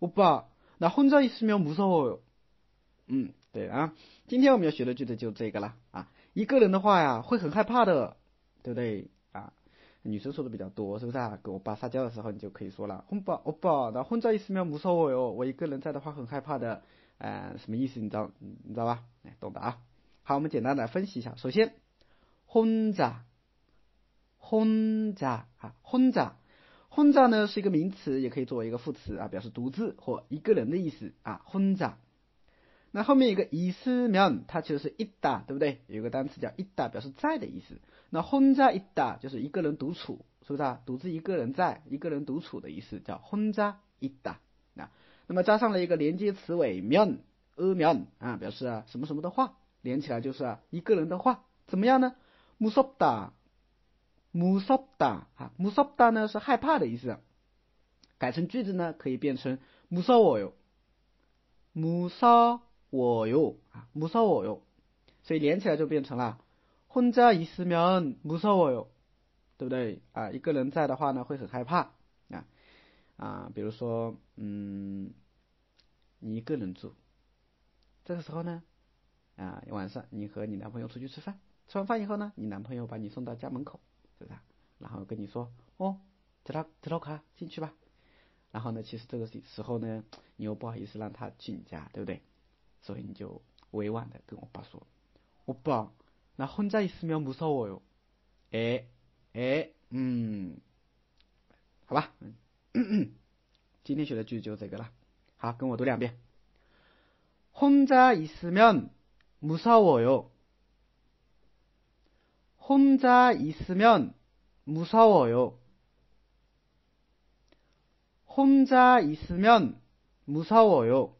오빠나혼자있으면무서워 요。 嗯，对啊，今天我们要学的句子就这个了啊。一个人的话呀，会很害怕的，对不对啊？女生说的比较多，是不是啊？跟我爸撒娇的时候，你就可以说了，오빠오빠나혼자있으면무서워 요。 我一个人在的话很害怕的，呃，什么意思？你知道，你知道吧？哎，懂的啊。好，我们简单的分析一下。首先，혼자혼자啊，혼자 혼자呢是一个名词，也可以作为一个副词啊，表示独自或一个人的意思啊。혼자那后面一个있으면它其实是있 다， 对不对？有个单词叫있다，表示在的意思。那혼자있다就是一个人独处，是不是啊？独自一个人在，一个人独处的意思叫혼자있다啊。那么加上了一个连接词尾면 어 면啊，表示啊什么什么的话，连起来就是啊一个人的话，怎么样呢？무섭다 무섭다啊，무섭다呢是害怕的意思，改成句子呢可以变成무서워 요， 무서워 요， 啊，무서워 요， 所以连起来就变成了혼자있으면무서워 요， 对不对啊？一个人在的话呢会很害怕啊啊，比如说嗯，你一个人住，这个时候呢啊晚上你和你男朋友出去吃饭，吃完饭以后呢，你男朋友把你送到家门口。 是不是？然后跟你说哦，들어들어가进去吧。然后呢，其实这个时候呢，你又不好意思让他进家，对不对？所以你就委婉的跟我爸说：“我爸，那혼자있으면무서워 요。 ”哎哎，嗯，好吧，今天学的句子就这个了。好，跟我读两遍。혼자있으면무서워 요。 혼자 있으면 무서워요. 혼자 있으면 무서워요.